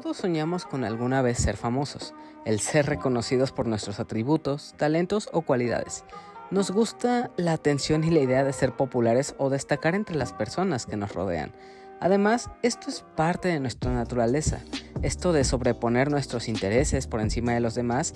Todos soñamos con alguna vez ser famosos, el ser reconocidos por nuestros atributos, talentos o cualidades. Nos gusta la atención y la idea de ser populares o destacar entre las personas que nos rodean. Además, esto es parte de nuestra naturaleza, esto de sobreponer nuestros intereses por encima de los demás,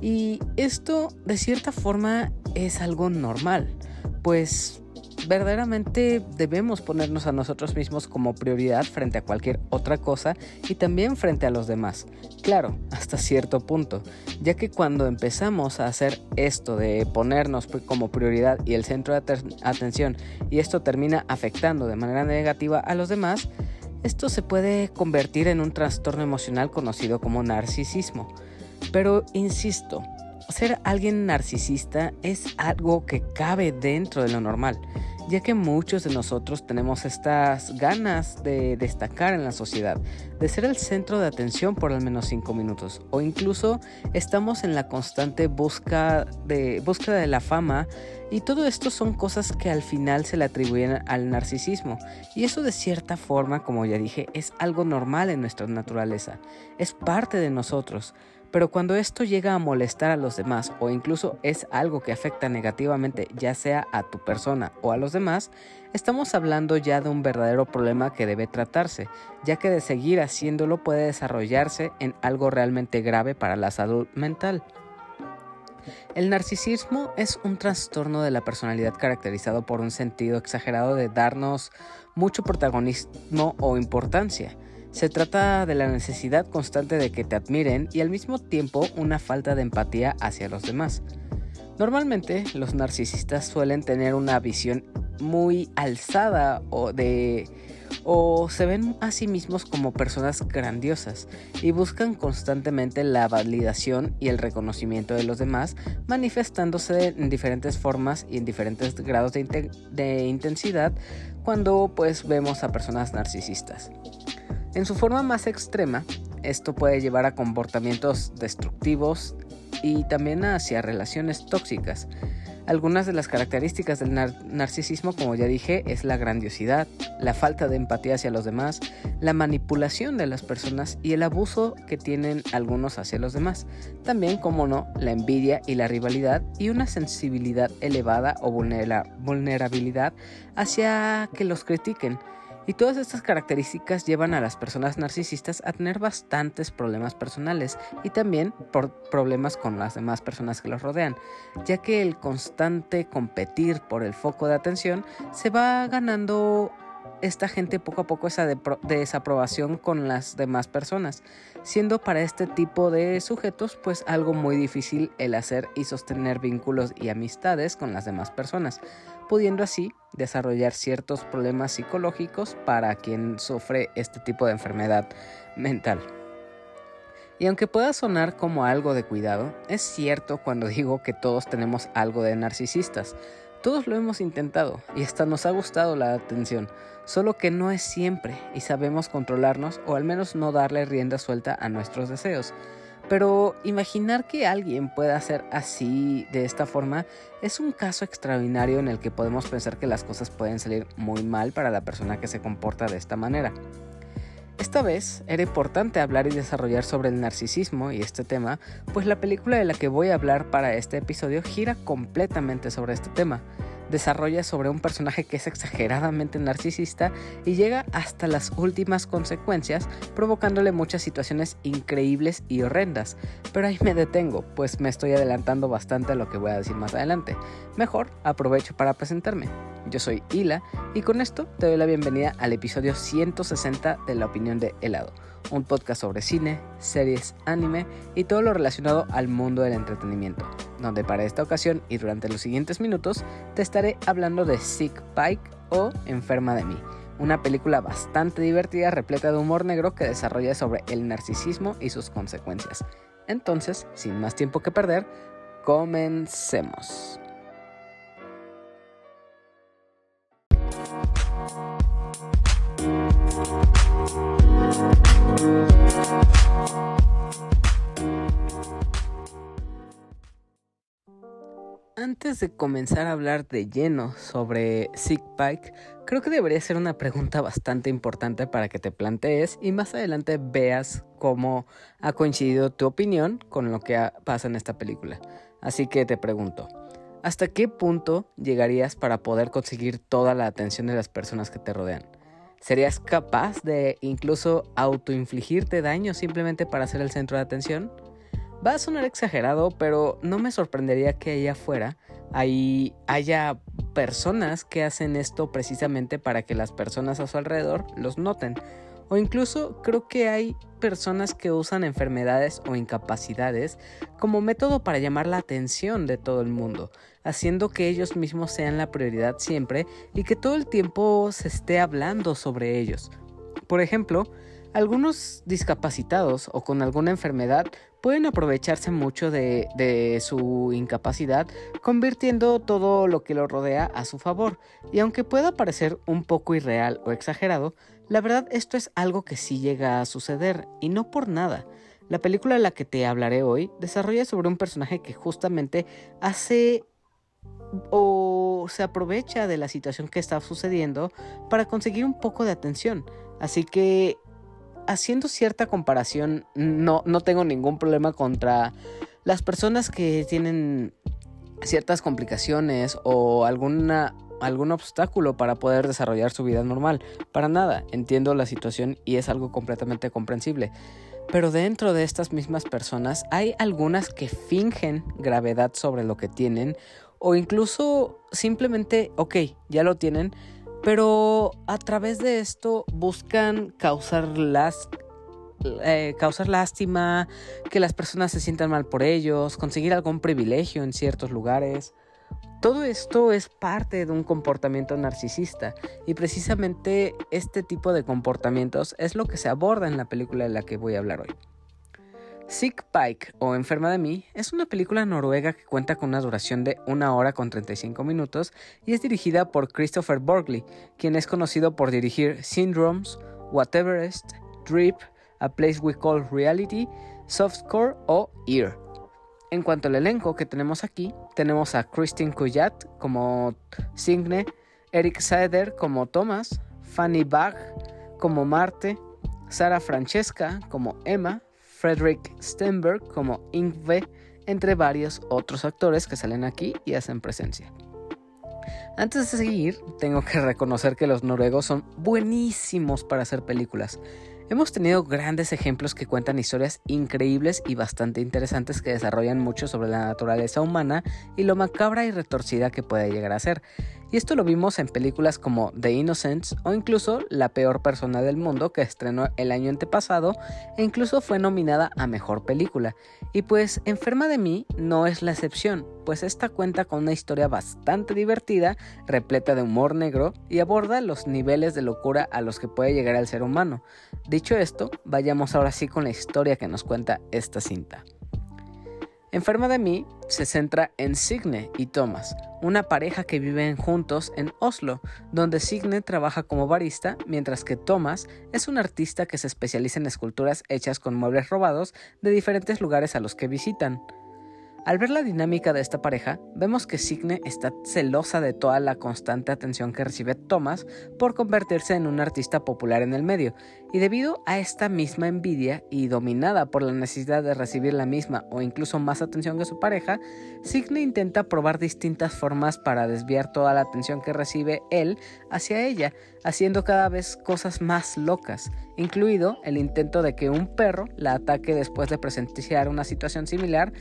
y esto de cierta forma es algo normal, pues verdaderamente debemos ponernos a nosotros mismos como prioridad frente a cualquier otra cosa y también frente a los demás. Claro, hasta cierto punto, ya que cuando empezamos a hacer esto de ponernos como prioridad y el centro de atención y esto termina afectando de manera negativa a los demás, esto se puede convertir en un trastorno emocional conocido como narcisismo. Pero insisto, ser alguien narcisista es algo que cabe dentro de lo normal ya que muchos de nosotros tenemos estas ganas de destacar en la sociedad, de ser el centro de atención por al menos 5 minutos, o incluso estamos en la constante de, búsqueda de la fama, y todo esto son cosas que al final se le atribuyen al narcisismo, y eso de cierta forma, como ya dije, es algo normal en nuestra naturaleza, es parte de nosotros. Pero cuando esto llega a molestar a los demás o incluso es algo que afecta negativamente ya sea a tu persona o a los demás, estamos hablando ya de un verdadero problema que debe tratarse, ya que de seguir haciéndolo puede desarrollarse en algo realmente grave para la salud mental. El narcisismo es un trastorno de la personalidad caracterizado por un sentido exagerado de darnos mucho protagonismo o importancia se trata de la necesidad constante de que te admiren y al mismo tiempo una falta de empatía hacia los demás. Normalmente los narcisistas suelen tener una visión muy alzada o de o se ven a sí mismos como personas grandiosas y buscan constantemente la validación y el reconocimiento de los demás, manifestándose en diferentes formas y en diferentes grados de, de intensidad cuando pues vemos a personas narcisistas. En su forma más extrema, esto puede llevar a comportamientos destructivos y también hacia relaciones tóxicas. Algunas de las características del narcisismo, como ya dije, es la grandiosidad, la falta de empatía hacia los demás, la manipulación de las personas y el abuso que tienen algunos hacia los demás. También, como no, la envidia y la rivalidad y una sensibilidad elevada o vulnerabilidad hacia que los critiquen y todas estas características llevan a las personas narcisistas a tener bastantes problemas personales y también problemas con las demás personas que los rodean, ya que el constante competir por el foco de atención se va ganando esta gente poco a poco esa desaprobación con las demás personas, siendo para este tipo de sujetos pues algo muy difícil el hacer y sostener vínculos y amistades con las demás personas, pudiendo así desarrollar ciertos problemas psicológicos para quien sufre este tipo de enfermedad mental. Y aunque pueda sonar como algo de cuidado, es cierto cuando digo que todos tenemos algo de narcisistas. Todos lo hemos intentado y hasta nos ha gustado la atención, solo que no es siempre y sabemos controlarnos o al menos no darle rienda suelta a nuestros deseos. Pero imaginar que alguien pueda ser así de esta forma es un caso extraordinario en el que podemos pensar que las cosas pueden salir muy mal para la persona que se comporta de esta manera. Esta vez era importante hablar y desarrollar sobre el narcisismo y este tema, pues la película de la que voy a hablar para este episodio gira completamente sobre este tema desarrolla sobre un personaje que es exageradamente narcisista y llega hasta las últimas consecuencias, provocándole muchas situaciones increíbles y horrendas. Pero ahí me detengo, pues me estoy adelantando bastante a lo que voy a decir más adelante. Mejor aprovecho para presentarme. Yo soy Hila y con esto te doy la bienvenida al episodio 160 de La Opinión de Helado un podcast sobre cine, series, anime y todo lo relacionado al mundo del entretenimiento, donde para esta ocasión y durante los siguientes minutos te estaré hablando de Sick Pike o Enferma de mí, una película bastante divertida repleta de humor negro que desarrolla sobre el narcisismo y sus consecuencias. Entonces, sin más tiempo que perder, comencemos. Antes de comenzar a hablar de lleno sobre Sick Pike, creo que debería ser una pregunta bastante importante para que te plantees y más adelante veas cómo ha coincidido tu opinión con lo que pasa en esta película. Así que te pregunto, ¿hasta qué punto llegarías para poder conseguir toda la atención de las personas que te rodean? ¿Serías capaz de incluso autoinfligirte daño simplemente para ser el centro de atención? Va a sonar exagerado, pero no me sorprendería que allá afuera ahí haya personas que hacen esto precisamente para que las personas a su alrededor los noten. O incluso creo que hay personas que usan enfermedades o incapacidades como método para llamar la atención de todo el mundo, haciendo que ellos mismos sean la prioridad siempre y que todo el tiempo se esté hablando sobre ellos. Por ejemplo, algunos discapacitados o con alguna enfermedad pueden aprovecharse mucho de, su incapacidad, convirtiendo todo lo que lo rodea a su favor. Y aunque pueda parecer un poco irreal o exagerado, la verdad esto es algo que sí llega a suceder, y no por nada. La película de la que te hablaré hoy desarrolla sobre un personaje que justamente hace o se aprovecha de la situación que está sucediendo para conseguir un poco de atención. Así que haciendo cierta comparación, no, no tengo ningún problema contra las personas que tienen ciertas complicaciones o alguna algún obstáculo para poder desarrollar su vida normal. Para nada, entiendo la situación y es algo completamente comprensible. Pero dentro de estas mismas personas hay algunas que fingen gravedad sobre lo que tienen o incluso simplemente, ok, ya lo tienen, pero a través de esto buscan causar las eh, causar lástima, que las personas se sientan mal por ellos, conseguir algún privilegio en ciertos lugares. Todo esto es parte de un comportamiento narcisista y precisamente este tipo de comportamientos es lo que se aborda en la película de la que voy a hablar hoy. Sick Pike o Enferma de mí es una película noruega que cuenta con una duración de una hora con 35 minutos y es dirigida por Christopher Borgley, quien es conocido por dirigir Syndromes, Whateverest, Drip, A Place We Call Reality, Softcore o Ear. En cuanto al elenco que tenemos aquí, tenemos a Christine Cuyat como Signe, Eric Saeder como Thomas, Fanny Bach como Marte, Sara Francesca como Emma, Frederick Stenberg como Ingve, entre varios otros actores que salen aquí y hacen presencia. Antes de seguir, tengo que reconocer que los noruegos son buenísimos para hacer películas. Hemos tenido grandes ejemplos que cuentan historias increíbles y bastante interesantes que desarrollan mucho sobre la naturaleza humana y lo macabra y retorcida que puede llegar a ser. Y esto lo vimos en películas como The Innocents o incluso La peor persona del mundo que estrenó el año antepasado e incluso fue nominada a mejor película. Y pues Enferma de mí no es la excepción, pues esta cuenta con una historia bastante divertida, repleta de humor negro y aborda los niveles de locura a los que puede llegar el ser humano. Dicho esto, vayamos ahora sí con la historia que nos cuenta esta cinta. Enferma de mí se centra en Signe y Thomas, una pareja que viven juntos en Oslo, donde Signe trabaja como barista, mientras que Thomas es un artista que se especializa en esculturas hechas con muebles robados de diferentes lugares a los que visitan. Al ver la dinámica de esta pareja, vemos que Signe está celosa de toda la constante atención que recibe Thomas por convertirse en un artista popular en el medio, y debido a esta misma envidia y dominada por la necesidad de recibir la misma o incluso más atención que su pareja, Signe intenta probar distintas formas para desviar toda la atención que recibe él hacia ella, haciendo cada vez cosas más locas, incluido el intento de que un perro la ataque después de presenciar una situación similar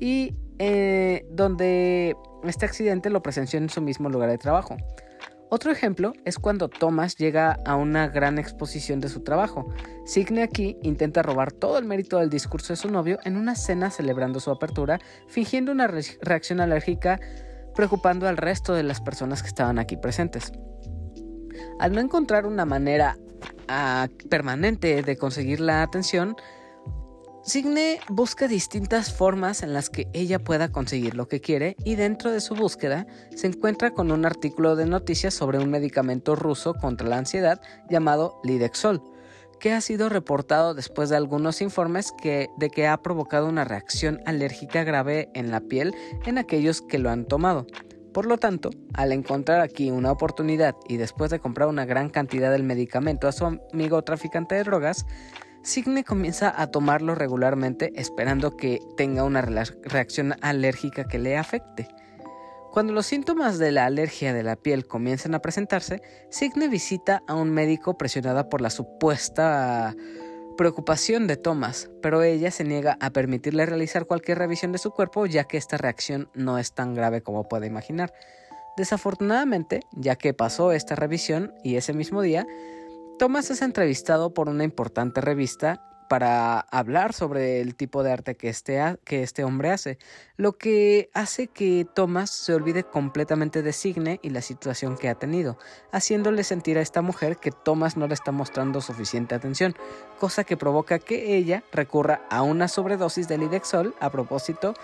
y eh, donde este accidente lo presenció en su mismo lugar de trabajo. Otro ejemplo es cuando Thomas llega a una gran exposición de su trabajo. Signe aquí intenta robar todo el mérito del discurso de su novio en una cena celebrando su apertura, fingiendo una reacción alérgica preocupando al resto de las personas que estaban aquí presentes. Al no encontrar una manera ah, permanente de conseguir la atención, Signe busca distintas formas en las que ella pueda conseguir lo que quiere y dentro de su búsqueda se encuentra con un artículo de noticias sobre un medicamento ruso contra la ansiedad llamado Lidexol, que ha sido reportado después de algunos informes de que ha provocado una reacción alérgica grave en la piel en aquellos que lo han tomado. Por lo tanto, al encontrar aquí una oportunidad y después de comprar una gran cantidad del medicamento a su amigo traficante de drogas, Signe comienza a tomarlo regularmente esperando que tenga una reacción alérgica que le afecte. Cuando los síntomas de la alergia de la piel comienzan a presentarse, Signe visita a un médico presionada por la supuesta preocupación de Thomas, pero ella se niega a permitirle realizar cualquier revisión de su cuerpo ya que esta reacción no es tan grave como puede imaginar. Desafortunadamente, ya que pasó esta revisión y ese mismo día, Thomas es entrevistado por una importante revista para hablar sobre el tipo de arte que este, que este hombre hace, lo que hace que Thomas se olvide completamente de Signe y la situación que ha tenido, haciéndole sentir a esta mujer que Thomas no le está mostrando suficiente atención, cosa que provoca que ella recurra a una sobredosis de Lidexol a propósito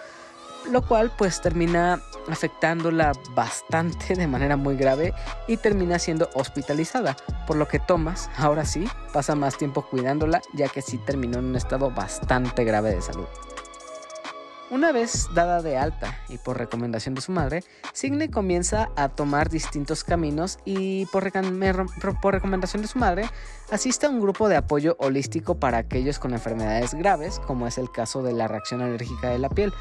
lo cual pues termina afectándola bastante de manera muy grave y termina siendo hospitalizada, por lo que Thomas, ahora sí, pasa más tiempo cuidándola ya que sí terminó en un estado bastante grave de salud. Una vez dada de alta y por recomendación de su madre, Signe comienza a tomar distintos caminos y por, por, recomendación de su madre asiste a un grupo de apoyo holístico para aquellos con enfermedades graves, como es el caso de la reacción alérgica de la piel.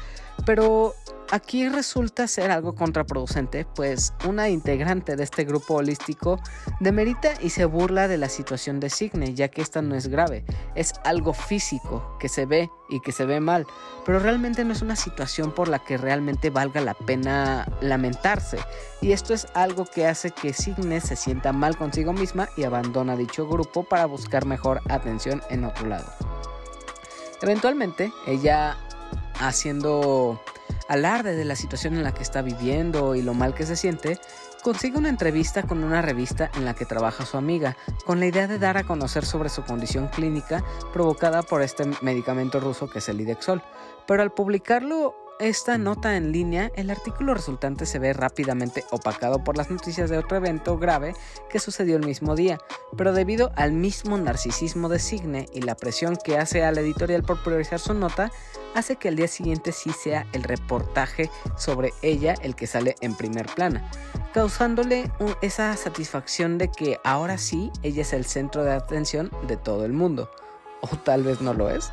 Pero Aquí resulta ser algo contraproducente, pues una integrante de este grupo holístico demerita y se burla de la situación de Signe, ya que esta no es grave, es algo físico que se ve y que se ve mal, pero realmente no es una situación por la que realmente valga la pena lamentarse, y esto es algo que hace que Signe se sienta mal consigo misma y abandona dicho grupo para buscar mejor atención en otro lado. Eventualmente, ella haciendo alarde de la situación en la que está viviendo y lo mal que se siente, consigue una entrevista con una revista en la que trabaja su amiga, con la idea de dar a conocer sobre su condición clínica provocada por este medicamento ruso que es el Idexol. Pero al publicarlo esta nota en línea, el artículo resultante se ve rápidamente opacado por las noticias de otro evento grave que sucedió el mismo día, pero debido al mismo narcisismo de Signe y la presión que hace a la editorial por priorizar su nota, hace que el día siguiente sí sea el reportaje sobre ella el que sale en primer plana, causándole esa satisfacción de que ahora sí ella es el centro de atención de todo el mundo. O tal vez no lo es.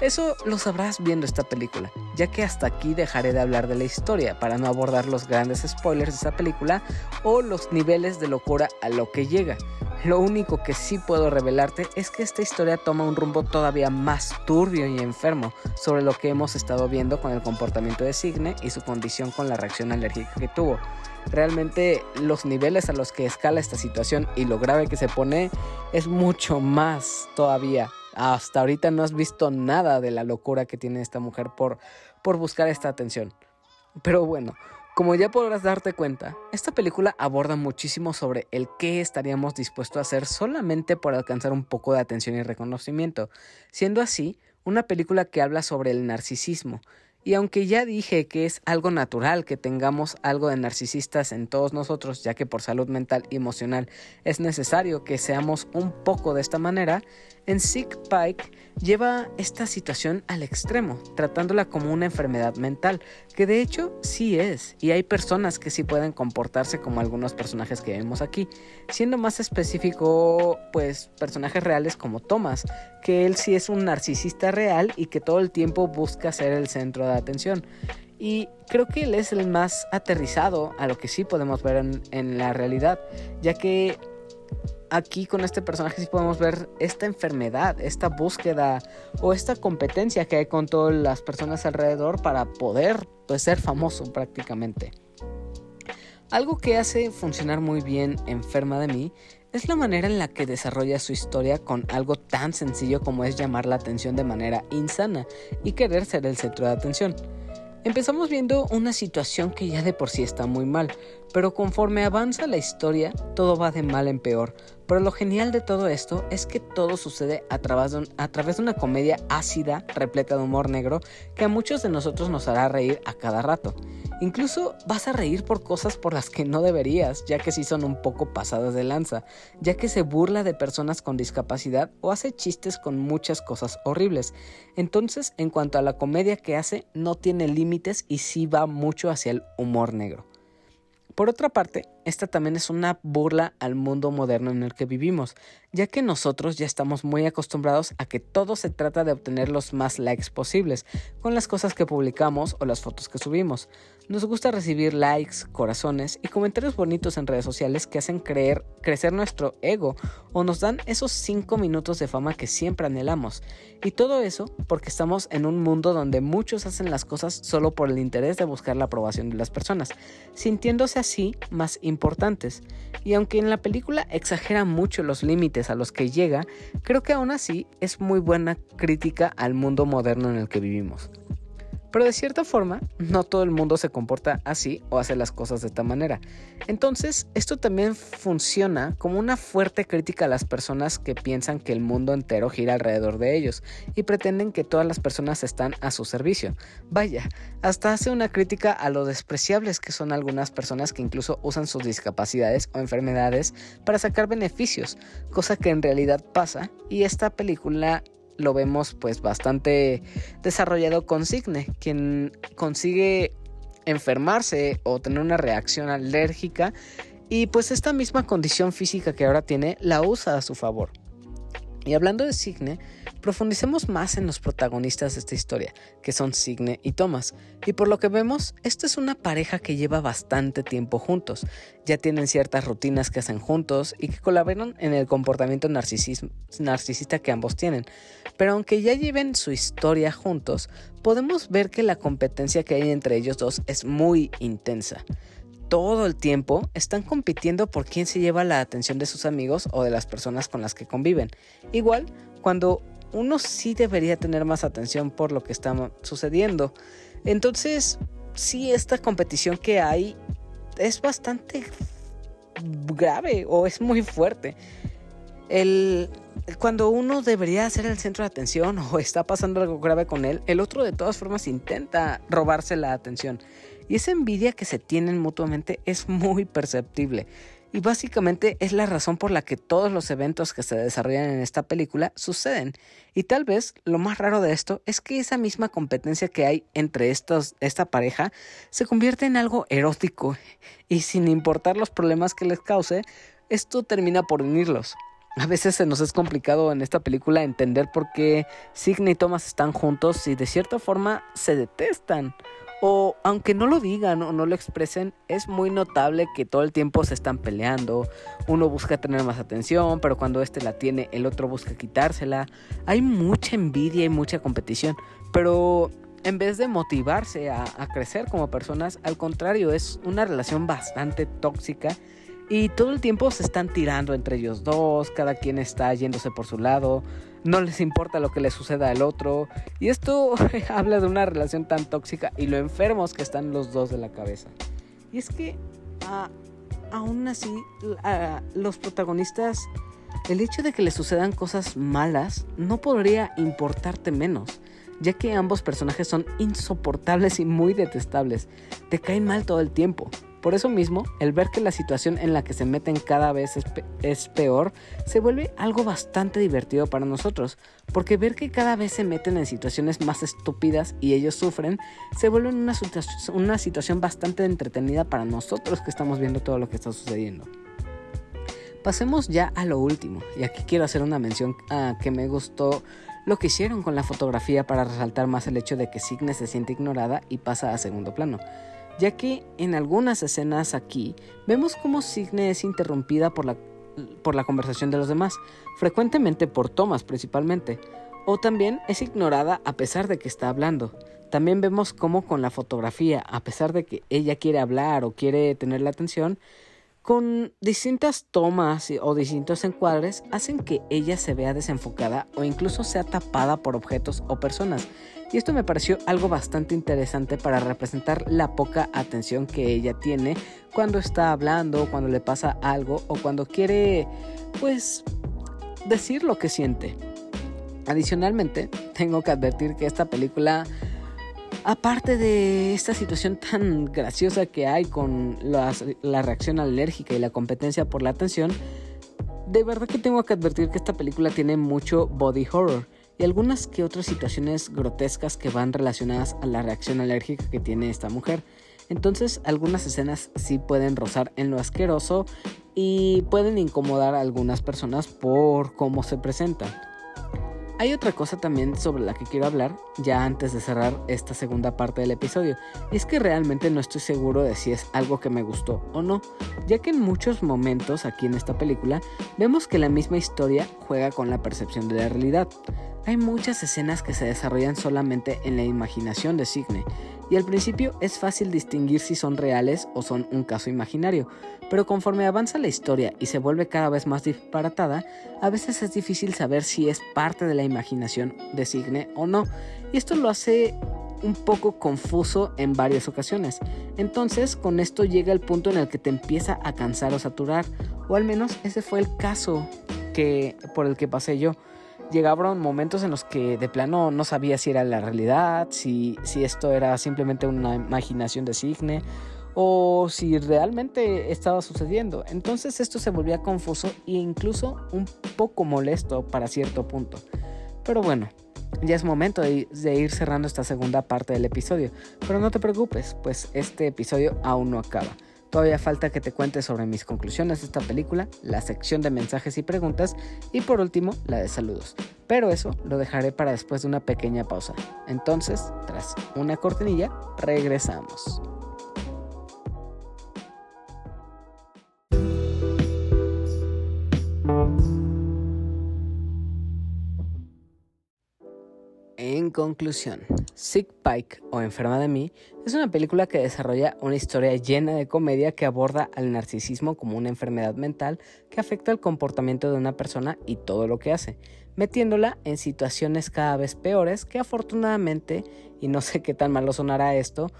Eso lo sabrás viendo esta película, ya que hasta aquí dejaré de hablar de la historia para no abordar los grandes spoilers de esta película o los niveles de locura a lo que llega. Lo único que sí puedo revelarte es que esta historia toma un rumbo todavía más turbio y enfermo sobre lo que hemos estado viendo con el comportamiento de Signe y su condición con la reacción alérgica que tuvo. Realmente los niveles a los que escala esta situación y lo grave que se pone es mucho más todavía hasta ahorita no has visto nada de la locura que tiene esta mujer por, por buscar esta atención. Pero bueno, como ya podrás darte cuenta, esta película aborda muchísimo sobre el qué estaríamos dispuestos a hacer solamente por alcanzar un poco de atención y reconocimiento, siendo así una película que habla sobre el narcisismo, y aunque ya dije que es algo natural que tengamos algo de narcisistas en todos nosotros, ya que por salud mental y emocional es necesario que seamos un poco de esta manera, en Sick Pike lleva esta situación al extremo, tratándola como una enfermedad mental, que de hecho sí es, y hay personas que sí pueden comportarse como algunos personajes que vemos aquí, siendo más específico, pues personajes reales como Thomas, que él sí es un narcisista real y que todo el tiempo busca ser el centro de atención. Y creo que él es el más aterrizado a lo que sí podemos ver en, en la realidad, ya que aquí con este personaje sí podemos ver esta enfermedad, esta búsqueda o esta competencia que hay con todas las personas alrededor para poder pues, ser famoso prácticamente. Algo que hace funcionar muy bien Enferma de mí es la manera en la que desarrolla su historia con algo tan sencillo como es llamar la atención de manera insana y querer ser el centro de atención. Empezamos viendo una situación que ya de por sí está muy mal, pero conforme avanza la historia, todo va de mal en peor. Pero lo genial de todo esto es que todo sucede a través, de una comedia ácida, repleta de humor negro, que a muchos de nosotros nos hará reír a cada rato. Incluso vas a reír por cosas por las que no deberías, ya que sí son un poco pasadas de lanza, ya que se burla de personas con discapacidad o hace chistes con muchas cosas horribles. Entonces, en cuanto a la comedia que hace, no tiene límites y sí va mucho hacia el humor negro. Por otra parte, esta también es una burla al mundo moderno en el que vivimos, ya que nosotros ya estamos muy acostumbrados a que todo se trata de obtener los más likes posibles con las cosas que publicamos o las fotos que subimos. Nos gusta recibir likes, corazones y comentarios bonitos en redes sociales que hacen creer, crecer nuestro ego o nos dan esos 5 minutos de fama que siempre anhelamos. Y todo eso porque estamos en un mundo donde muchos hacen las cosas solo por el interés de buscar la aprobación de las personas, sintiéndose así más importantes. Y aunque en la película exagera mucho los límites a los que llega, creo que aún así es muy buena crítica al mundo moderno en el que vivimos. Pero de cierta forma, no todo el mundo se comporta así o hace las cosas de esta manera. Entonces, esto también funciona como una fuerte crítica a las personas que piensan que el mundo entero gira alrededor de ellos y pretenden que todas las personas están a su servicio. Vaya, hasta hace una crítica a lo despreciables que son algunas personas que incluso usan sus discapacidades o enfermedades para sacar beneficios, cosa que en realidad pasa y esta película lo vemos pues bastante desarrollado con Signe, quien consigue enfermarse o tener una reacción alérgica y pues esta misma condición física que ahora tiene la usa a su favor. Y hablando de Signe, profundicemos más en los protagonistas de esta historia, que son Signe y Thomas. Y por lo que vemos, esta es una pareja que lleva bastante tiempo juntos. Ya tienen ciertas rutinas que hacen juntos y que colaboran en el comportamiento narcisista que ambos tienen. Pero aunque ya lleven su historia juntos, podemos ver que la competencia que hay entre ellos dos es muy intensa todo el tiempo están compitiendo por quién se lleva la atención de sus amigos o de las personas con las que conviven. Igual, cuando uno sí debería tener más atención por lo que está sucediendo. Entonces, sí, esta competición que hay es bastante grave o es muy fuerte. El, cuando uno debería ser el centro de atención o está pasando algo grave con él, el otro de todas formas intenta robarse la atención. Y esa envidia que se tienen mutuamente es muy perceptible. Y básicamente es la razón por la que todos los eventos que se desarrollan en esta película suceden. Y tal vez lo más raro de esto es que esa misma competencia que hay entre estos, esta pareja se convierte en algo erótico. Y sin importar los problemas que les cause, esto termina por unirlos. A veces se nos es complicado en esta película entender por qué Signe y Thomas están juntos y de cierta forma se detestan. O aunque no lo digan o no lo expresen, es muy notable que todo el tiempo se están peleando. Uno busca tener más atención, pero cuando este la tiene, el otro busca quitársela. Hay mucha envidia y mucha competición, pero en vez de motivarse a, a crecer como personas, al contrario, es una relación bastante tóxica y todo el tiempo se están tirando entre ellos dos, cada quien está yéndose por su lado, no les importa lo que le suceda al otro. Y esto habla de una relación tan tóxica y lo enfermos que están los dos de la cabeza. Y es que aún así los protagonistas, el hecho de que les sucedan cosas malas no podría importarte menos ya que ambos personajes son insoportables y muy detestables. Te caen mal todo el tiempo. Por eso mismo, el ver que la situación en la que se meten cada vez es, peor, se vuelve algo bastante divertido para nosotros, porque ver que cada vez se meten en situaciones más estúpidas y ellos sufren, se vuelve una, una situación bastante entretenida para nosotros que estamos viendo todo lo que está sucediendo. Pasemos ya a lo último, y aquí quiero hacer una mención a que me gustó lo que hicieron con la fotografía para resaltar más el hecho de que Signe se siente ignorada y pasa a segundo plano ya que en algunas escenas aquí vemos cómo Signe es interrumpida por la, por la conversación de los demás, frecuentemente por Thomas principalmente, o también es ignorada a pesar de que está hablando. También vemos cómo con la fotografía, a pesar de que ella quiere hablar o quiere tener la atención, con distintas tomas o distintos encuadres hacen que ella se vea desenfocada o incluso sea tapada por objetos o personas. Y esto me pareció algo bastante interesante para representar la poca atención que ella tiene cuando está hablando, cuando le pasa algo o cuando quiere, pues, decir lo que siente. Adicionalmente, tengo que advertir que esta película aparte de esta situación tan graciosa que hay con la reacción alérgica y la competencia por la atención, de verdad que tengo que advertir que esta película tiene mucho body horror y algunas que otras situaciones grotescas que van relacionadas a la reacción alérgica que tiene esta mujer. Entonces algunas escenas sí pueden rozar en lo asqueroso y pueden incomodar a algunas personas por cómo se presentan. Hay otra cosa también sobre la que quiero hablar ya antes de cerrar esta segunda parte del episodio, y es que realmente no estoy seguro de si es algo que me gustó o no, ya que en muchos momentos aquí en esta película vemos que la misma historia juega con la percepción de la realidad. Hay muchas escenas que se desarrollan solamente en la imaginación de Signe, y al principio es fácil distinguir si son reales o son un caso imaginario, pero conforme avanza la historia y se vuelve cada vez más disparatada, a veces es difícil saber si es parte de la imaginación de Signe o no, y esto lo hace un poco confuso en varias ocasiones. Entonces, con esto llega el punto en el que te empieza a cansar o saturar, o al menos ese fue el caso que por el que pasé yo llegaban momentos en los que de plano no sabía si era la realidad, si, si esto era simplemente una imaginación de Signe o si realmente estaba sucediendo. Entonces esto se volvía confuso e incluso un poco molesto para cierto punto. Pero bueno, ya es momento de, de, ir cerrando esta segunda parte del episodio. Pero no te preocupes, pues este episodio aún no acaba. Todavía falta que te cuente sobre mis conclusiones de esta película, la sección de mensajes y preguntas y por último la de saludos. Pero eso lo dejaré para después de una pequeña pausa. Entonces, tras una cortinilla, regresamos. En conclusión, Sick Pike o Enferma de mí es una película que desarrolla una historia llena de comedia que aborda al narcisismo como una enfermedad mental que afecta el comportamiento de una persona y todo lo que hace, metiéndola en situaciones cada vez peores que afortunadamente, y no sé qué tan malo sonará esto,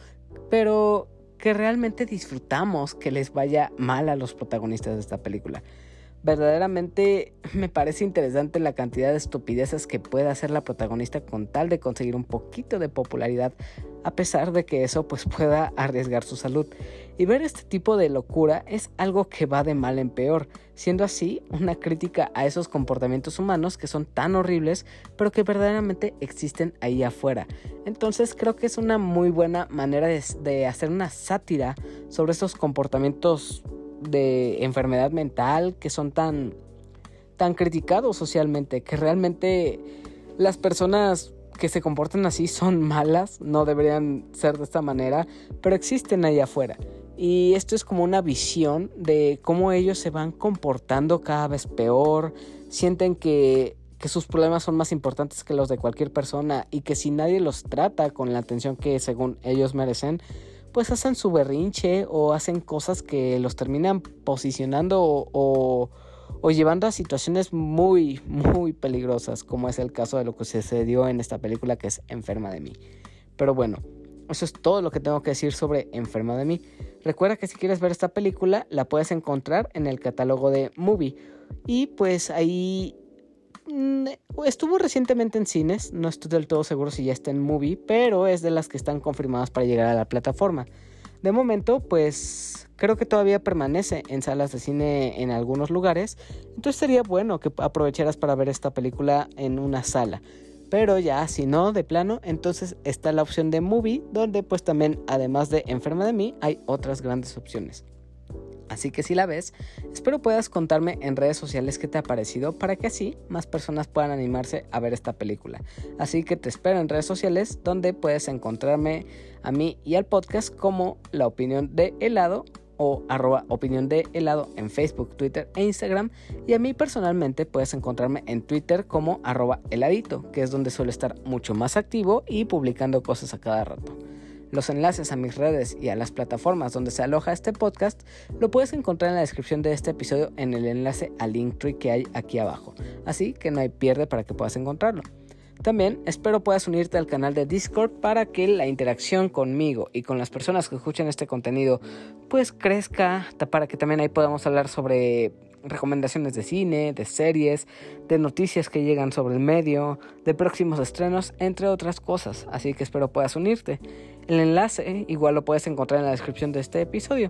pero que realmente disfrutamos que les vaya mal a los protagonistas de esta película verdaderamente me parece interesante la cantidad de estupideces que puede hacer la protagonista con tal de conseguir un poquito de popularidad, a pesar de que eso pues pueda arriesgar su salud. Y ver este tipo de locura es algo que va de mal en peor, siendo así una crítica a esos comportamientos humanos que son tan horribles, pero que verdaderamente existen ahí afuera. Entonces creo que es una muy buena manera de, de hacer una sátira sobre esos comportamientos de enfermedad mental que son tan, tan criticados socialmente, que realmente las personas que se comportan así son malas, no deberían ser de esta manera, pero existen ahí afuera. Y esto es como una visión de cómo ellos se van comportando cada vez peor, sienten que, que sus problemas son más importantes que los de cualquier persona y que si nadie los trata con la atención que según ellos merecen, pues hacen su berrinche o hacen cosas que los terminan posicionando o, llevando a situaciones muy, muy peligrosas, como es el caso de lo que sucedió en esta película que es Enferma de mí. Pero bueno, eso es todo lo que tengo que decir sobre Enferma de mí. Recuerda que si quieres ver esta película, la puedes encontrar en el catálogo de Movie. Y pues ahí estuvo recientemente en cines, no estoy del todo seguro si ya está en movie, pero es de las que están confirmadas para llegar a la plataforma. De momento, pues creo que todavía permanece en salas de cine en algunos lugares, entonces sería bueno que aprovecharas para ver esta película en una sala. Pero ya, si no, de plano, entonces está la opción de movie, donde pues también, además de Enferma de mí, hay otras grandes opciones. Así que si la ves, espero puedas contarme en redes sociales qué te ha parecido para que así más personas puedan animarse a ver esta película. Así que te espero en redes sociales donde puedes encontrarme a mí y al podcast como la opinión de helado o arroba opinión de helado en Facebook, Twitter e Instagram. Y a mí personalmente puedes encontrarme en Twitter como arroba heladito, que es donde suelo estar mucho más activo y publicando cosas a cada rato. Los enlaces a mis redes y a las plataformas donde se aloja este podcast lo puedes encontrar en la descripción de este episodio en el enlace al Linktree que hay aquí abajo. Así que no hay pierde para que puedas encontrarlo. También espero puedas unirte al canal de Discord para que la interacción conmigo y con las personas que escuchan este contenido pues crezca, para que también ahí podamos hablar sobre recomendaciones de cine, de series, de noticias que llegan sobre el medio, de próximos estrenos, entre otras cosas. Así que espero puedas unirte. El enlace igual lo puedes encontrar en la descripción de este episodio.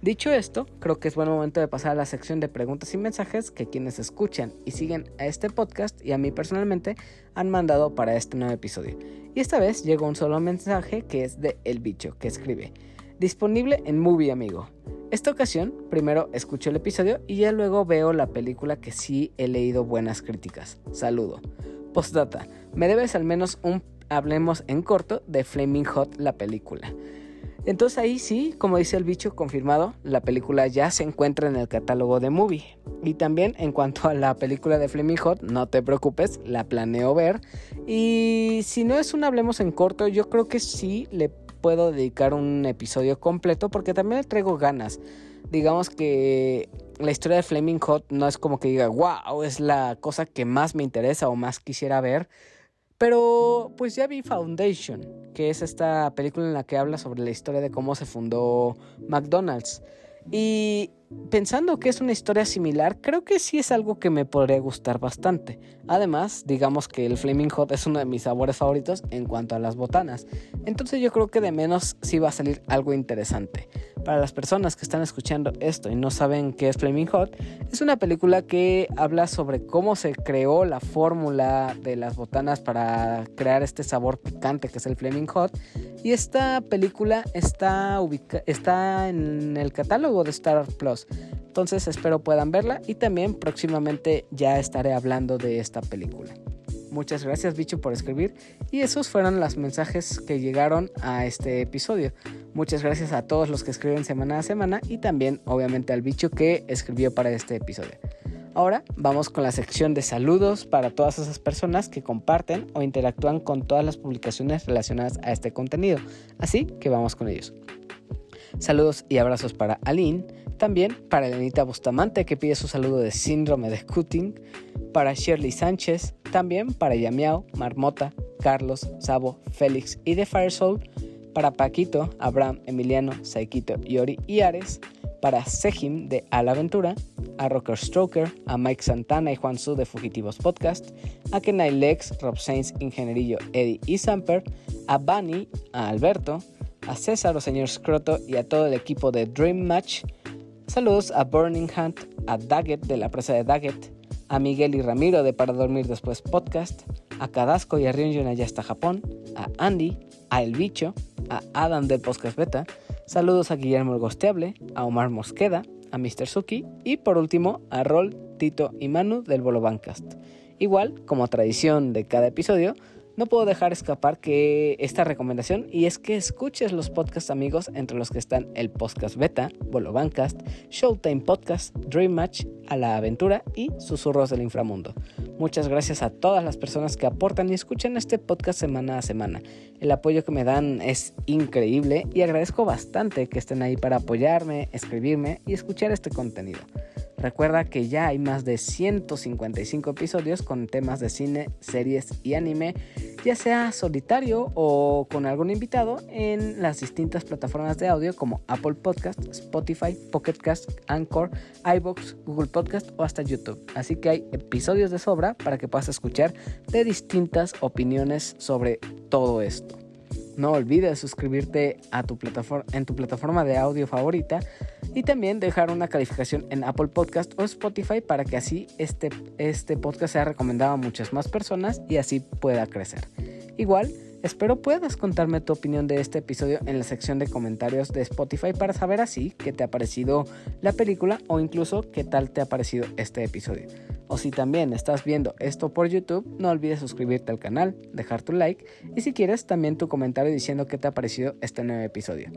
Dicho esto, creo que es buen momento de pasar a la sección de preguntas y mensajes que quienes escuchan y siguen a este podcast y a mí personalmente han mandado para este nuevo episodio. Y esta vez llegó un solo mensaje que es de El Bicho, que escribe. disponible en Movie Amigo. Esta ocasión, primero escucho el episodio y ya luego veo la película que sí he leído buenas críticas. Saludo. Postdata, me debes al menos un hablemos en corto de Flaming Hot, la película. Entonces ahí sí, como dice el bicho, confirmado, la película ya se encuentra en el catálogo de Movie. Y también en cuanto a la película de Flaming Hot, no te preocupes, la planeo ver. Y si no es un hablemos en corto, yo creo que sí le puedo dedicar un episodio completo porque también le traigo ganas. Digamos que la historia de Flaming Hot no es como que diga, wow, es la cosa que más me interesa o más quisiera ver pero pues ya vi Foundation, que es esta película en la que habla sobre la historia de cómo se fundó McDonald's. Y pensando que es una historia similar, creo que sí es algo que me podría gustar bastante. Además, digamos que el Flaming Hot es uno de mis sabores favoritos en cuanto a las botanas. Entonces yo creo que de menos sí va a salir algo interesante. Para las personas que están escuchando esto y no saben qué es Flaming Hot, es una película que habla sobre cómo se creó la fórmula de las botanas para crear este sabor picante que es el Flaming Hot. Y esta película está, está en el catálogo de Star Plus. Entonces espero puedan verla y también próximamente ya estaré hablando de esta película. Muchas gracias bicho por escribir y esos fueron los mensajes que llegaron a este episodio. Muchas gracias a todos los que escriben semana a semana y también obviamente al bicho que escribió para este episodio. Ahora vamos con la sección de saludos para todas esas personas que comparten o interactúan con todas las publicaciones relacionadas a este contenido. Así que vamos con ellos. Saludos y abrazos para Aline, también para Elenita Bustamante que pide su saludo de síndrome de Cutting, para Shirley Sánchez, también para Yamiao, Marmota, Carlos, Sabo, Félix y de Firesoul, para Paquito, Abraham, Emiliano, Saikito, Yori y Ares, para Sejim de Al Aventura, a Rocker Stroker, a Mike Santana y Juan Su de Fugitivos Podcast, a Kenai Lex, Rob Sainz, Ingenierillo, Eddie y Samper, a Bunny, a Alberto, a César o señor Scroto y a todo el equipo de Dream Match. Saludos a Burning Hunt, a Daggett de la presa de Daggett, a Miguel y Ramiro de Para Dormir Después Podcast, a Cadasco y a Ryunjun allá hasta Japón, a Andy, a El Bicho, a Adam del Podcast Beta. Saludos a Guillermo el Gosteable, a Omar Mosqueda, a Mr. Suki y por último a Rol, Tito y Manu del Bolo Bancast. Igual, como tradición de cada episodio, no puedo dejar escapar que esta recomendación y es que escuches los podcasts amigos entre los que están el podcast beta, Bolo Bancast, Showtime Podcast, Dream Match, A la Aventura y Susurros del Inframundo. Muchas gracias a todas las personas que aportan y escuchan este podcast semana a semana. El apoyo que me dan es increíble y agradezco bastante que estén ahí para apoyarme, escribirme y escuchar este contenido. Recuerda que ya hay más de 155 episodios con temas de cine, series y anime, ya sea solitario o con algún invitado en las distintas plataformas de audio como Apple Podcast, Spotify, Pocket Cast, Anchor, iBox, Google Podcast o hasta YouTube. Así que hay episodios de sobra para que puedas escuchar de distintas opiniones sobre todo esto. No olvides suscribirte a tu plataforma, en tu plataforma de audio favorita y también dejar una calificación en Apple Podcast o Spotify para que así este, este podcast sea recomendado a muchas más personas y así pueda crecer. Igual, espero puedas contarme tu opinión de este episodio en la sección de comentarios de Spotify para saber así qué te ha parecido la película o incluso qué tal te ha parecido este episodio. O si también estás viendo esto por YouTube, no olvides suscribirte al canal, dejar tu like y si quieres también tu comentario diciendo qué te ha parecido este nuevo episodio.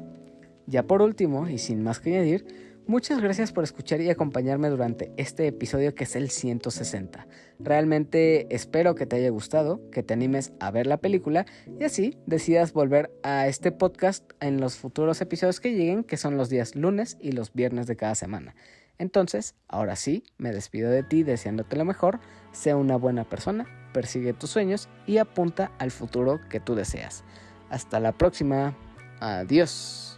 Ya por último, y sin más que añadir, muchas gracias por escuchar y acompañarme durante este episodio que es el 160. Realmente espero que te haya gustado, que te animes a ver la película y así decidas volver a este podcast en los futuros episodios que lleguen, que son los días lunes y los viernes de cada semana. Entonces, ahora sí, me despido de ti deseándote lo mejor, sea una buena persona, persigue tus sueños y apunta al futuro que tú deseas. Hasta la próxima. Adiós.